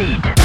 beat.